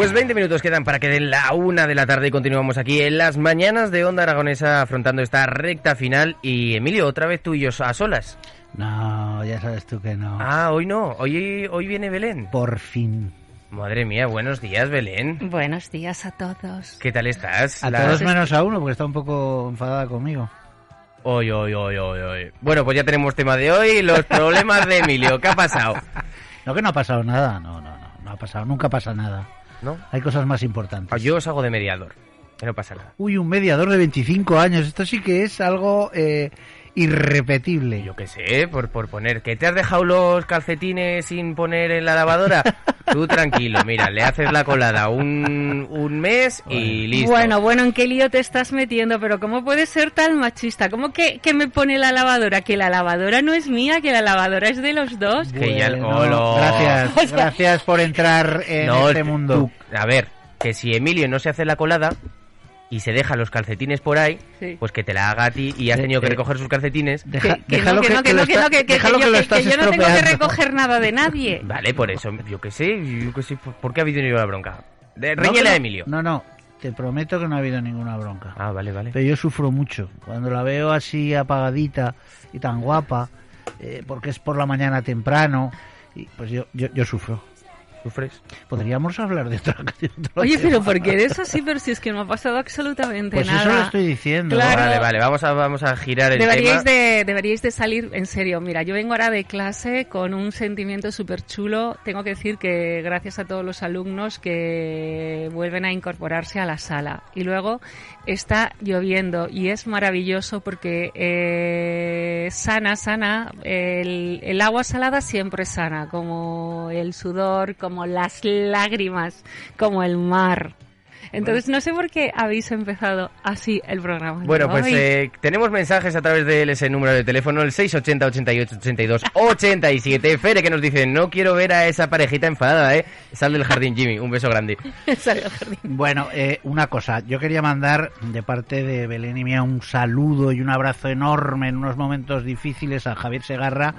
Pues 20 minutos quedan para que den la una de la tarde y continuamos aquí en las mañanas de Onda Aragonesa afrontando esta recta final. Y Emilio, otra vez tú y yo a solas. No, ya sabes tú que no. Ah, hoy no, hoy, hoy viene Belén. Por fin. Madre mía, buenos días, Belén. Buenos días a todos. ¿Qué tal estás? A La- todos menos a uno, porque está un poco enfadada conmigo. Hoy, hoy, hoy, hoy, hoy. Bueno, pues ya tenemos tema de hoy, los problemas de Emilio. ¿Qué ha pasado? No, que no ha pasado nada. No, no, no. No ha pasado. Nunca pasa nada. ¿No? Hay cosas más importantes. Ah, Yo os hago de mediador. No pasa nada. Uy, un mediador de 25 años. Esto sí que es algo eh, irrepetible. Yo qué sé, por, por poner. ¿Que te has dejado los calcetines sin poner en la lavadora? Tú tranquilo, mira, le haces la colada un, un mes y listo. Bueno, bueno, ¿en qué lío te estás metiendo? Pero ¿cómo puedes ser tan machista? ¿Cómo que, que me pone la lavadora? Que la lavadora no es mía, que la lavadora es de los dos. Que ya-. Gracias, gracias por entrar en No, este mundo. tú- a ver, que si Emilio no se hace la colada y se deja los calcetines por ahí, Sí. pues que te la haga a ti y has tenido que recoger sus calcetines. Deja- que, que déjalo no, que no, que no, que no, que, que- que yo, lo que- estás que yo no tengo que recoger nada de nadie. Vale, por eso, yo qué sé, yo qué sé, ¿por por qué ha habido la bronca? De, No, Riñele que a no- Emilio. No, no. Te prometo que no ha habido ninguna bronca. Ah, vale, vale. Pero yo sufro mucho. Cuando la veo así apagadita y tan guapa, eh, porque es por la mañana temprano, y pues yo, yo, yo sufro. ¿Sufres? Podríamos hablar de otra de Oye, tema. pero ¿por qué eres así? Pero si es que no ha pasado absolutamente Pues nada. eso lo estoy diciendo. Claro. Vale, vale, vamos a, vamos a girar el Deberíais tema. de, deberíais de salir, en serio, mira, yo vengo ahora de clase con un sentimiento súper chulo. Tengo que decir que gracias a todos los alumnos que vuelven a incorporarse a la sala. Y luego está lloviendo y es maravilloso porque eh, sana, sana, el, el agua salada siempre sana, como el sudor, como las lágrimas, como el mar. Entonces no sé por qué habéis empezado así el programa. Bueno, pues eh, tenemos mensajes a través de ese número de teléfono, el 680 88 82 87. Fere que nos dice, no quiero ver a esa parejita enfadada, ¿eh? Sal del jardín, Jimmy. Un beso grande. Salió al jardín. Bueno, eh, una cosa, yo quería mandar de parte de Belén y mía un saludo y un abrazo enorme en unos momentos difíciles a Javier Segarra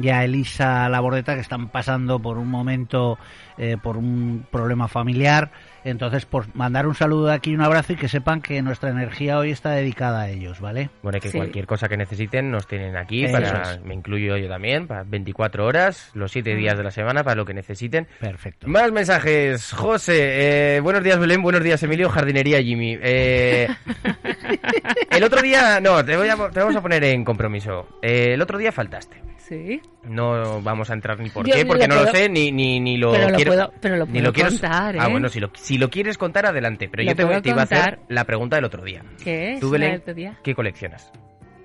y a Elisa Labordeta que están pasando por un momento, eh, por un problema familiar. Entonces, por mandar un saludo de aquí y un abrazo y que sepan que nuestra energía hoy está dedicada a ellos, ¿vale? Bueno, y que Sí. cualquier cosa que necesiten nos tienen aquí, Eso para, es. me incluyo yo también, para 24 horas, los 7 días de la semana, para lo que necesiten. Perfecto. Más mensajes. José, eh, buenos días Belén, buenos días Emilio, jardinería Jimmy. Eh, el otro día, no, te, voy a, te vamos a poner en compromiso. Eh, el otro día faltaste. Sí. No vamos a entrar ni por Yo qué, lo porque no lo sé, ni, ni, ni lo Pero lo quiero. puedo- pero lo ni puedo quiero- contar, Ah, ¿eh? bueno, si lo, si lo quieres contar, adelante. Pero Lo yo te, iba a hacer contar. la pregunta del otro día. ¿Qué es? Tú, la Belén, del otro día? ¿qué coleccionas?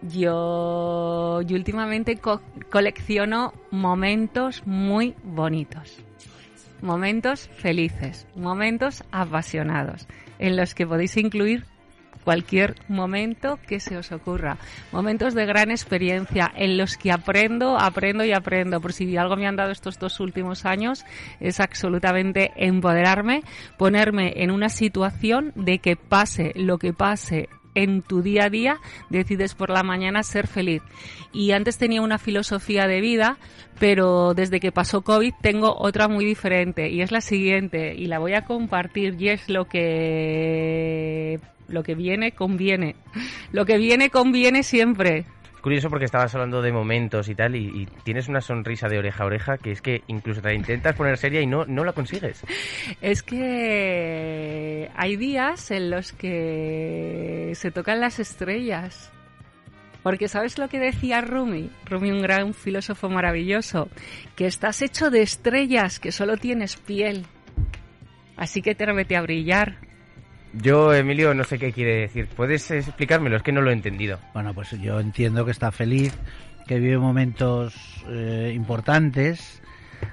Yo, yo últimamente co- colecciono momentos muy bonitos. Momentos felices, momentos apasionados, en los que podéis incluir cualquier momento que se os ocurra. Momentos de gran experiencia en los que aprendo, aprendo y aprendo. Por si algo me han dado estos dos últimos años es absolutamente empoderarme, ponerme en una situación de que pase lo que pase en tu día a día, decides por la mañana ser feliz. Y antes tenía una filosofía de vida, pero desde que pasó COVID tengo otra muy diferente y es la siguiente y la voy a compartir y es lo que lo que viene conviene. Lo que viene conviene siempre. Es curioso porque estabas hablando de momentos y tal, y, y tienes una sonrisa de oreja a oreja que es que incluso te intentas poner seria y no, no la consigues. Es que hay días en los que se tocan las estrellas. Porque ¿sabes lo que decía Rumi? Rumi, un gran filósofo maravilloso, que estás hecho de estrellas, que solo tienes piel. Así que te remete a brillar. Yo, Emilio, no sé qué quiere decir. ¿Puedes explicármelo? Es que no lo he entendido. Bueno, pues yo entiendo que está feliz, que vive momentos eh, importantes,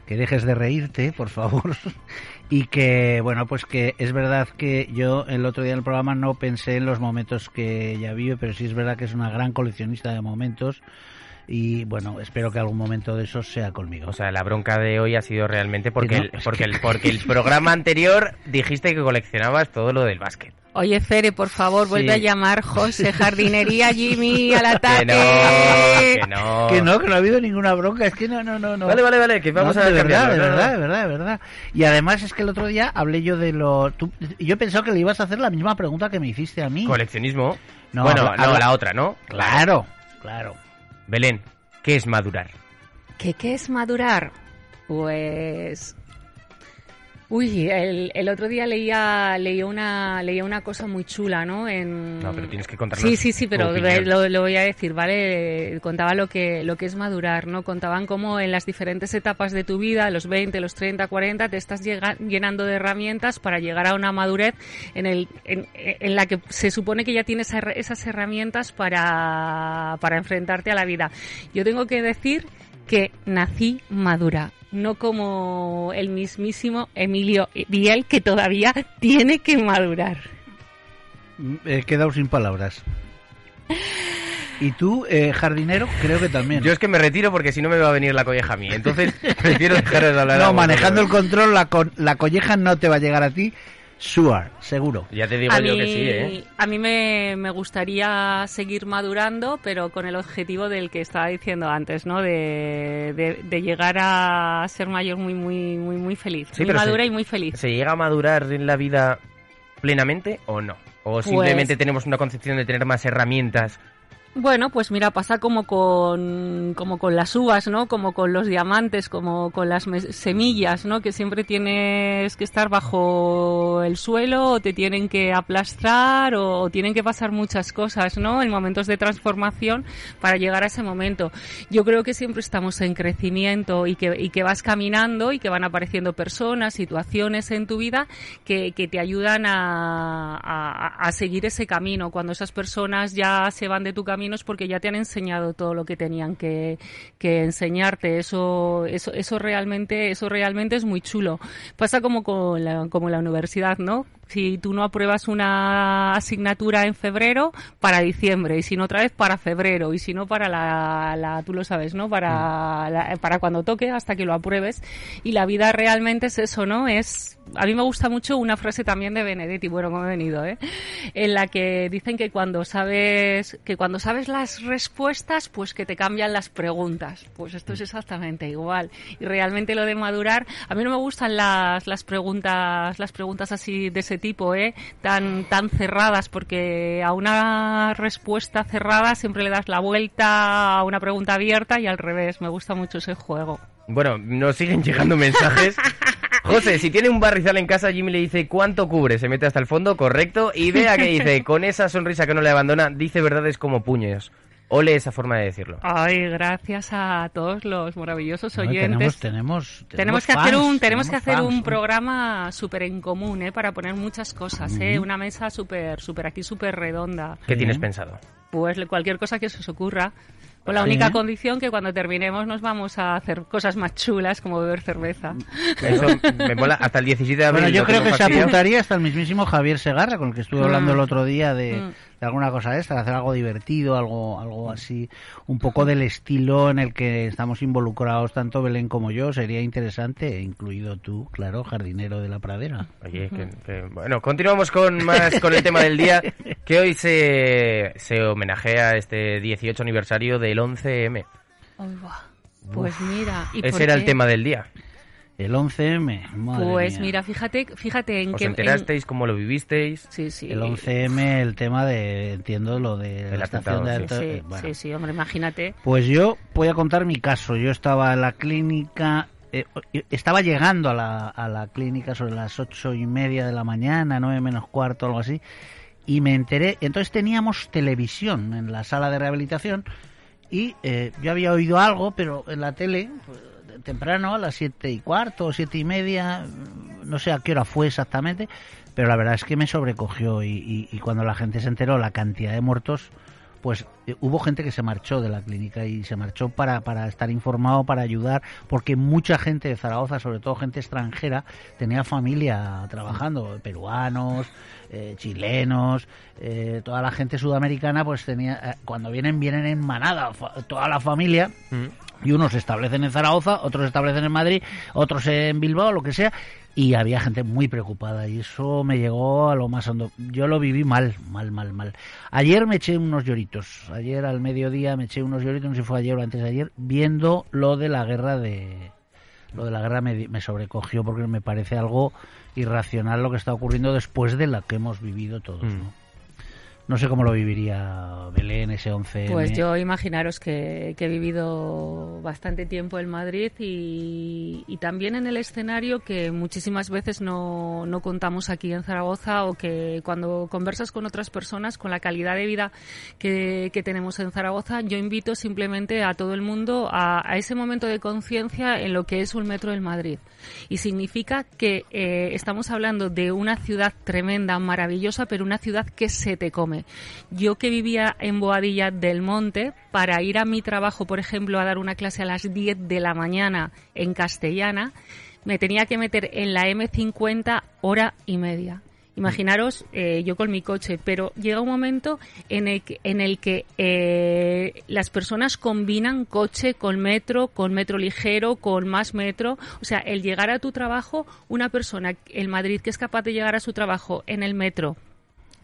que dejes de reírte, por favor. y que, bueno, pues que es verdad que yo el otro día en el programa no pensé en los momentos que ella vive, pero sí es verdad que es una gran coleccionista de momentos y bueno, espero que algún momento de esos sea conmigo. O sea, la bronca de hoy ha sido realmente porque, no, el, porque, que- el, porque el programa anterior dijiste que coleccionabas todo lo del básquet. Oye, Fere, por favor, vuelve Sí. a llamar José Jardinería Jimmy al Que ataque. no, que no. Que no, que no ha habido ninguna bronca, es que no, no, no, no. Vale, vale, vale, que vamos No, a de verdad, de verdad, de verdad, de verdad. Y además es que el otro día hablé yo de lo... tú- yo he pensado que le ibas a hacer la misma pregunta que me hiciste a mí. Coleccionismo. No, bueno, habla- no, habla- la otra, ¿no? Claro, claro. Belén, ¿qué es madurar? ¿Qué, qué es madurar? Pues... Uy, el, el otro día leía, leía, una, leía una cosa muy chula, ¿no? En... No, pero tienes que contarnos Sí, sí, sí, pero lo, lo voy a decir, ¿vale? Contaba lo que, lo que es madurar, ¿no? Contaban cómo en las diferentes etapas de tu vida, los 20, los 30, 40, te estás llega- llenando de herramientas para llegar a una madurez en, el, en, en la que se supone que ya tienes esas herramientas para, para enfrentarte a la vida. Yo tengo que decir que nací madura, no como el mismísimo Emilio Biel, que todavía tiene que madurar. He quedado sin palabras. Y tú, eh, jardinero, creo que también. Yo es que me retiro porque si no me va a venir la colleja a mí. Entonces, prefiero dejaros de hablar. no, manejando el control, la, con- la colleja no te va a llegar a ti. Sure, seguro. Ya te digo a yo mí, que sí, ¿eh? a mí me, me gustaría seguir madurando, pero con el objetivo del que estaba diciendo antes, ¿no? De, de- de llegar a ser mayor muy, muy, muy, muy feliz. Sí, muy madura se- y muy feliz. ¿Se llega a madurar en la vida plenamente o no? ¿O Pues- simplemente tenemos una concepción de tener más herramientas? Bueno, pues mira, pasa como con, como con las uvas, ¿no? Como con los diamantes, como con las semillas, ¿no? Que siempre tienes que estar bajo el suelo o te tienen que aplastar o, o tienen que pasar muchas cosas, ¿no? En momentos de transformación para llegar a ese momento. Yo creo que siempre estamos en crecimiento y que, y que vas caminando y que van apareciendo personas, situaciones en tu vida que, que te ayudan a, a- a seguir ese camino. Cuando esas personas ya se van de tu camino es porque ya te han enseñado todo lo que tenían que, que enseñarte. Eso, eso, eso realmente, eso realmente es muy chulo. Pasa como con la, como la universidad, ¿no? Si tú no apruebas una asignatura en febrero, para diciembre, y si no otra vez para febrero, y si no para la, la tú lo sabes, ¿no? Para, la- para cuando toque, hasta que lo apruebes. Y la vida realmente es eso, ¿no? Es, a mí me gusta mucho una frase también de Benedetti, bueno, como he venido, ¿eh? En la que dicen que cuando sabes, que cuando sabes las respuestas, pues que te cambian las preguntas. Pues esto es exactamente igual. Y realmente lo de madurar, a mí no me gustan las, las preguntas, las preguntas así de ese tipo, ¿eh? Tan, tan cerradas, porque a una respuesta cerrada siempre le das la vuelta a una pregunta abierta y al revés. Me gusta mucho ese juego. Bueno, nos siguen llegando mensajes. José, si tiene un barrizal en casa, Jimmy le dice cuánto cubre, se mete hasta el fondo, correcto. Y vea que dice, con esa sonrisa que no le abandona, dice verdades como puños. Ole esa forma de decirlo. Ay, gracias a todos los maravillosos No, oyentes. tenemos, tenemos, Tenemos que hacer fans, un tenemos que hacer fans, un ¿no? programa súper en común, ¿eh? Para poner muchas cosas, ¿eh? Una mesa súper súper aquí súper redonda. ¿Qué Sí. tienes pensado? Pues cualquier cosa que se os ocurra. Con la Sí. única condición que cuando terminemos nos vamos a hacer cosas más chulas como beber cerveza. Eso me mola. Hasta el 17 de abril. Bueno, yo creo que se fastidiado. apuntaría hasta el mismísimo Javier Segarra, con el que estuve hablando Mm. el otro día de, Mm. De alguna cosa esta, de hacer algo divertido, algo, algo así, un poco del estilo en el que estamos involucrados tanto Belén como yo. Sería interesante, incluido tú, claro, jardinero de la pradera. Oye, que- que- bueno, continuamos con más con el tema del día, que hoy se, se homenajea este 18 aniversario del 11M. Ay, buah. Pues mira, ¿y Ese por era el tema del día. El 11M, madre Pues mía. mira, fíjate, fíjate en ¿Os en- enterasteis? ¿Cómo lo vivisteis? Sí, sí. El 11M, el tema de, entiendo, lo de El la estación de Sí, eh, bueno. sí, sí, hombre, imagínate. Pues yo voy a contar mi caso. Yo estaba en la clínica, eh, estaba llegando a la, a la clínica sobre las ocho y media de la mañana, nueve menos cuarto, algo así. y me enteré, entonces teníamos televisión en la sala de rehabilitación y eh, yo había oído algo, pero en la tele, pues, temprano, a las siete y cuarto siete y media, no sé a qué hora fue exactamente, pero la verdad es que me sobrecogió y, y- y cuando la gente se enteró la cantidad de muertos, pues eh, hubo gente que se marchó de la clínica y se marchó para, para estar informado, para ayudar, porque mucha gente de Zaragoza, sobre todo gente extranjera, tenía familia trabajando, peruanos, eh, chilenos, eh, toda la gente sudamericana, pues tenía, eh, cuando vienen, vienen en manada, toda la familia, y unos se establecen en Zaragoza, otros se establecen en Madrid, otros en Bilbao, lo que sea, y había gente muy preocupada y eso me llegó a lo más hondo. Yo lo viví mal, mal, mal, mal. Ayer me eché unos lloritos, ayer al mediodía me eché unos lloritos, no sé si fue ayer o antes de ayer, viendo lo de la guerra de... Lo de la guerra me, me sobrecogió porque me parece algo irracional lo que está ocurriendo después de la que hemos vivido todos. Mm. ¿no? No sé cómo lo viviría Belén ese 11 Pues yo imaginaros que, he vivido bastante tiempo en Madrid y, y también en el escenario que muchísimas veces no, no contamos aquí en Zaragoza o que cuando conversas con otras personas con la calidad de vida que, que tenemos en Zaragoza, yo invito simplemente a todo el mundo a, a ese momento de conciencia en lo que es un metro del Madrid. Y significa que eh, estamos hablando de una ciudad tremenda, maravillosa, pero una ciudad que se te come. Yo que vivía en Boadilla del Monte, para ir a mi trabajo, por ejemplo, a dar una clase a las 10 de la mañana en castellana, me tenía que meter en la M50 hora y media. Imaginaros, eh, yo con mi coche, pero llega un momento en el que, eh, las personas combinan coche con metro, con metro ligero, con más metro. O sea, el llegar a tu trabajo, una persona en Madrid que es capaz de llegar a su trabajo en el metro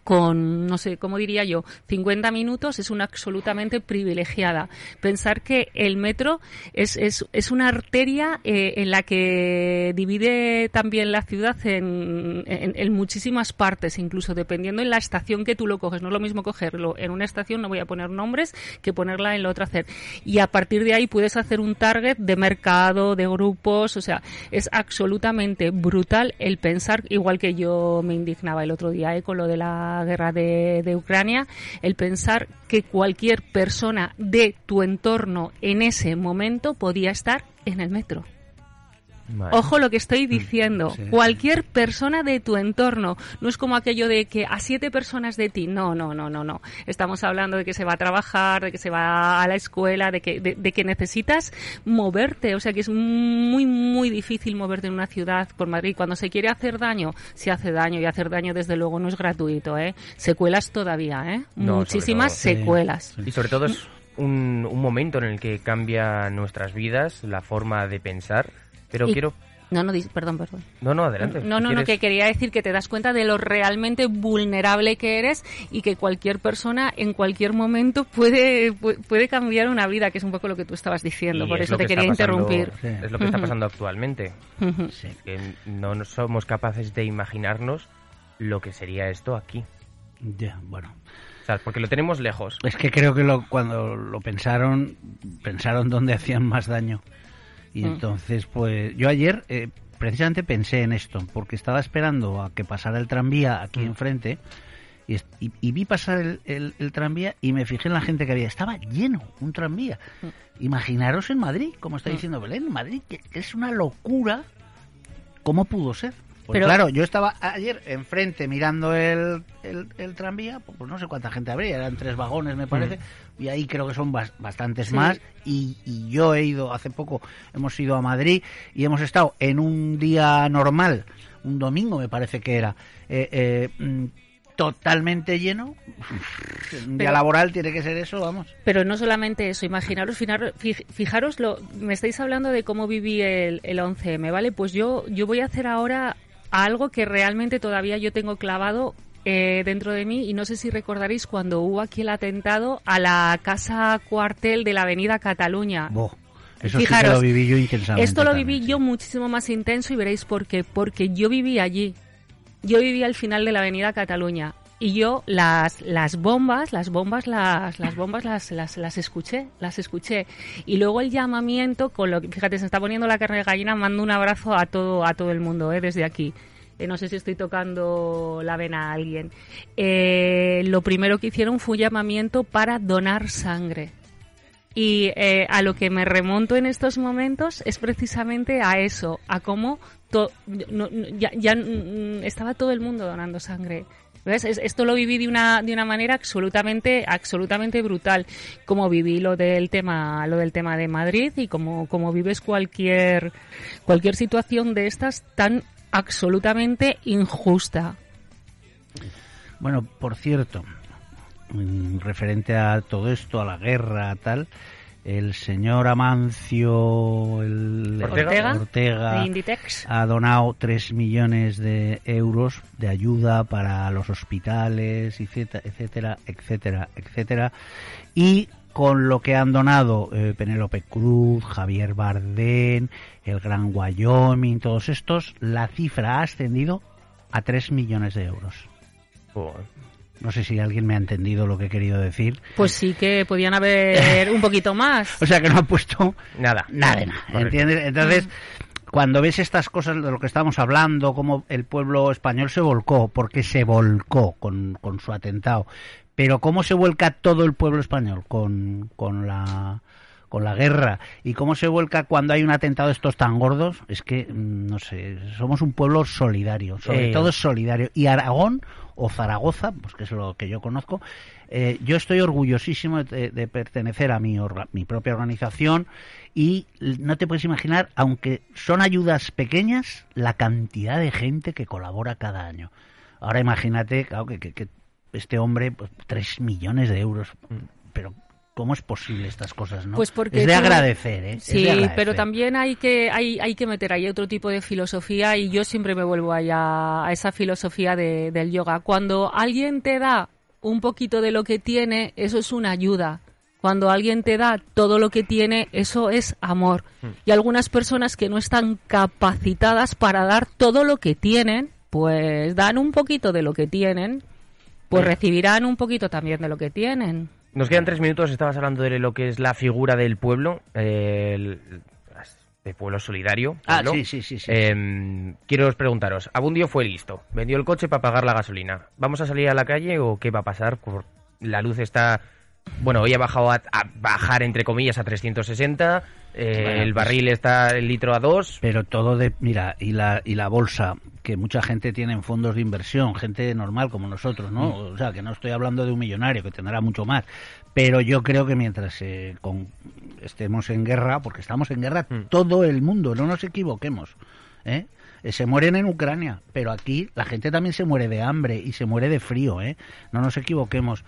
con, no sé, ¿cómo diría yo? 50 minutos es una absolutamente privilegiada. Pensar que el metro es, es, es una arteria eh, en la que divide también la ciudad en, en, en muchísimas partes, incluso dependiendo en la estación que tú lo coges. No es lo mismo cogerlo en una estación, no voy a poner nombres, que ponerla en la otra hacer. Y a partir de ahí puedes hacer un target de mercado, de grupos, o sea, es absolutamente brutal el pensar, igual que yo me indignaba el otro día eh, con lo de la guerra de, de, Ucrania, el pensar que cualquier persona de tu entorno en ese momento podía estar en el metro. Vale. Ojo lo que estoy diciendo. Sí, Cualquier persona de tu entorno. No es como aquello de que a siete personas de ti. No, no, no, no, no. Estamos hablando de que se va a trabajar, de que se va a la escuela, de que, de, de que necesitas moverte. O sea que es muy, muy difícil moverte en una ciudad por Madrid. Cuando se quiere hacer daño, se hace daño. Y hacer daño, desde luego, no es gratuito, ¿eh? Secuelas todavía, ¿eh? No, Muchísimas todo, secuelas. Y sobre todo es un, un momento en el que cambia nuestras vidas, la forma de pensar pero y, quiero... No, no, perdón, perdón. No, no, adelante. No, no, no, que quería decir que te das cuenta de lo realmente vulnerable que eres y que cualquier persona en cualquier momento puede, puede cambiar una vida, que es un poco lo que tú estabas diciendo. Y Por es eso te quería pasando, interrumpir. Sí. Es lo que está pasando actualmente. sí. Que no somos capaces de imaginarnos lo que sería esto aquí. Ya, bueno. O sea, porque lo tenemos lejos. Es que creo que lo, cuando lo pensaron, pensaron dónde hacían más daño. Y mm. entonces, pues yo ayer eh, precisamente pensé en esto, porque estaba esperando a que pasara el tranvía aquí mm. enfrente y, y, y, vi pasar el, el, el, tranvía y me fijé en la gente que había. Estaba lleno un tranvía. Mm. Imaginaros en Madrid, como está diciendo Belén, en Madrid, que, que es una locura. ¿Cómo pudo ser? Pues Pero, claro, yo estaba ayer enfrente mirando el, el, el, tranvía, pues no sé cuánta gente habría, eran tres vagones me parece, mm. y ahí creo que son bas, bastantes sí. más, y, y, yo he ido, hace poco hemos ido a Madrid y hemos estado en un día normal, un domingo me parece que era, eh, eh, totalmente lleno. Un día pero, laboral tiene que ser eso, vamos. Pero no solamente eso, imaginaros, fijaros, lo, me estáis hablando de cómo viví el, el 11M, ¿vale? Pues yo, yo voy a hacer ahora algo que realmente todavía yo tengo clavado eh, dentro de mí y no sé si recordaréis cuando hubo aquí el atentado a la casa cuartel de la Avenida Cataluña. Boh. Eso Fijaros, sí que lo viví yo intensamente. Esto lo viví también. yo muchísimo más intenso y veréis por qué. Porque yo viví allí. Yo viví al final de la Avenida Cataluña y yo las las bombas las bombas las las bombas las, las las escuché las escuché y luego el llamamiento con lo que fíjate se está poniendo la carne de gallina mando un abrazo a todo a todo el mundo ¿eh? desde aquí eh, no sé si estoy tocando la vena a alguien, eh, lo primero que hicieron fue un llamamiento para donar sangre. Y eh, a lo que me remonto en estos momentos es precisamente a eso, a cómo to- no- no- ya, ya, mm, estaba todo el mundo donando sangre. ¿Ves? Es- Esto lo viví de una, de una manera absolutamente, absolutamente brutal. Como viví lo del tema, lo del tema de Madrid y como, como vives cualquier, cualquier situación de estas tan absolutamente injusta. Bueno, por cierto, mm, referente a todo esto, a la guerra, tal, el señor Amancio el, Ortega. Ortega De Inditex. ha donado 3 millones de euros de ayuda para los hospitales, etcétera, etcétera, etcétera, etcétera. Y con lo que han donado eh, Penélope Cruz, Javier Bardén, el Gran Wyoming, todos estos, la cifra ha ascendido a 3 millones de euros. No sé si alguien me ha entendido lo que he querido decir. Pues sí que podían haber un poquito más. O sea, que no ha puesto Nada. nada de nada. ¿entiendes? Entonces, cuando ves estas cosas de lo que estamos hablando, cómo el pueblo español se volcó, porque se volcó con, con su atentado, pero cómo se vuelca todo el pueblo español con, con la con la guerra y cómo se vuelca cuando hay un atentado de estos tan gordos, es que, mm, no sé, somos un pueblo solidario, sobre Eh. todo solidario. Y Aragón o Zaragoza, pues que es lo que yo conozco, eh, yo estoy orgullosísimo de, de pertenecer a mi, orga- mi propia organización y no te puedes imaginar, aunque son ayudas pequeñas, la cantidad de gente que colabora cada año. Ahora imagínate, claro, que, que- que este hombre, pues, tres millones de euros, pero ¿cómo es posible estas cosas, no? Pues porque es de agradecer, ¿eh? De Sí, agradecer. pero también hay que, hay, hay que meter ahí otro tipo de filosofía y yo siempre me vuelvo allá a esa filosofía de- del yoga. Cuando alguien te da un poquito de lo que tiene, eso es una ayuda. Cuando alguien te da todo lo que tiene, eso es amor. Y algunas personas que no están capacitadas para dar todo lo que tienen, pues dan un poquito de lo que tienen, pues recibirán un poquito también de lo que tienen. Nos quedan tres minutos. Estabas hablando de lo que es la figura del pueblo, eh, el, de pueblo solidario. Ah, sí, sí, sí. sí. Eh, quiero preguntaros, Abundio fue listo, vendió el coche para pagar la gasolina. ¿Vamos a salir a la calle o qué va a pasar? Por- La luz está... Bueno, hoy ha bajado a, a bajar, entre comillas, a 360. eh, Bueno, el pues- barril está el litro a 2. Pero todo de, mira, y la, y la bolsa, que mucha gente tiene en fondos de inversión, gente normal como nosotros, ¿no? Mm. O sea, que no estoy hablando de un millonario, que tendrá mucho más. Pero yo creo que mientras eh, con- estemos en guerra, porque estamos en guerra Mm. todo el mundo, no nos equivoquemos, ¿eh? Eh, Se mueren en Ucrania, pero aquí la gente también se muere de hambre y se muere de frío, ¿eh? No nos equivoquemos.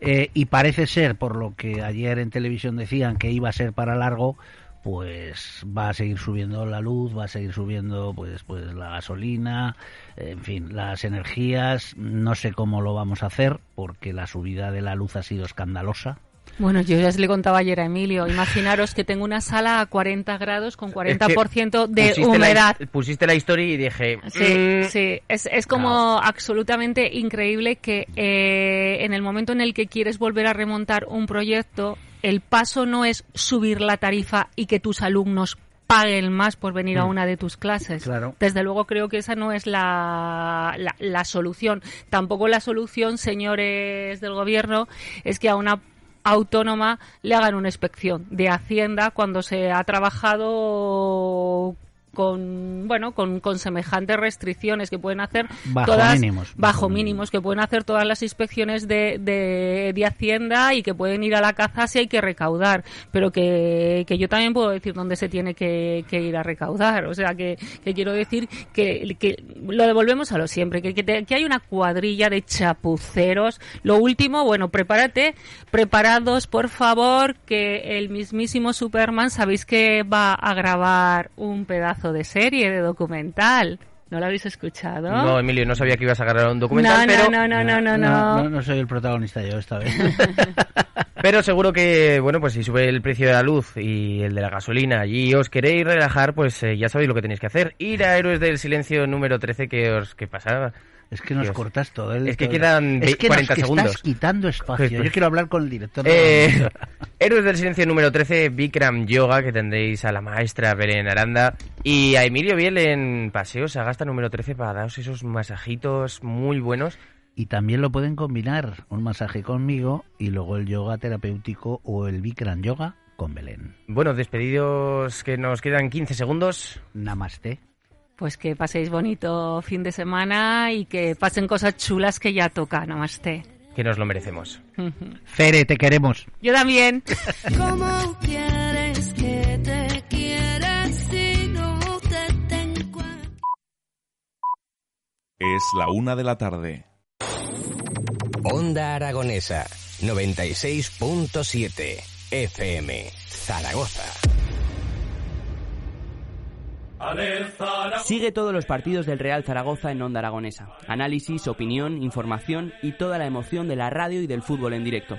Eh, y parece ser, por lo que ayer en televisión decían que iba a ser para largo, pues va a seguir subiendo la luz, va a seguir subiendo pues pues la gasolina, en fin, las energías, no sé cómo lo vamos a hacer porque la subida de la luz ha sido escandalosa. Bueno, yo ya le contaba ayer a Emilio. Imaginaros que tengo una sala a 40 grados con 40% de pusiste humedad. La, pusiste la historia y dije... Sí, mm, sí, es, es como absolutamente increíble que eh, en el momento en el que quieres volver a remontar un proyecto, el paso no es subir la tarifa y que tus alumnos paguen más por venir a Mm. una de tus clases. Claro. Desde luego creo que esa no es la, la, la solución. Tampoco la solución, señores del gobierno, es que a una autónoma le hagan una inspección de Hacienda cuando se ha trabajado con bueno con, con semejantes restricciones que pueden hacer Bajo todas mínimos, bajo mínimos. que pueden hacer todas las inspecciones de, de, de Hacienda y que pueden ir a la caza si hay que recaudar. Pero que, que yo también puedo decir dónde se tiene que, que ir a recaudar. O sea que, que quiero decir que, que lo devolvemos a lo siempre que, que, te- que hay una cuadrilla de chapuceros. Lo último bueno prepárate preparados por favor que el mismísimo Superman sabéis que va a grabar un pedazo de serie de documental ¿No lo habéis escuchado? No, Emilio, no sabía que ibas a agarrar un documental, no, pero... no, no, no, no, no, no, no soy el protagonista yo esta vez. Pero seguro que, bueno, pues si sube el precio de la luz y el de la gasolina y os queréis relajar, pues eh, ya sabéis lo que tenéis que hacer. Ir a Héroes del Silencio número 13 que os que pasa. Es que nos Dios. cortas todo. el- Es que todo- quedan es que 40 nos que segundos. estás quitando espacio. Pues- Yo quiero hablar con el director. Eh, Héroes del Silencio número 13, Bikram Yoga, que tendréis a la maestra Belén Aranda y a Emilio Biel en Paseo Sagasta número 13 para daros esos masajitos muy buenos. Y también lo pueden combinar un masaje conmigo y luego el yoga terapéutico o el Bikram Yoga con Belén. Bueno, despedidos que nos quedan 15 segundos. Namaste. Pues que paséis bonito fin de semana y que pasen cosas chulas que ya toca, namaste. Que nos lo merecemos. Fere, te queremos. Yo también. ¿Cómo quieres que te quiera si no te tengo? Es la una de la tarde. Onda Aragonesa 96.7 FM Zaragoza. Sigue todos los partidos del Real Zaragoza en Onda Aragonesa. Análisis, opinión, información y toda la emoción de la radio y del fútbol en directo.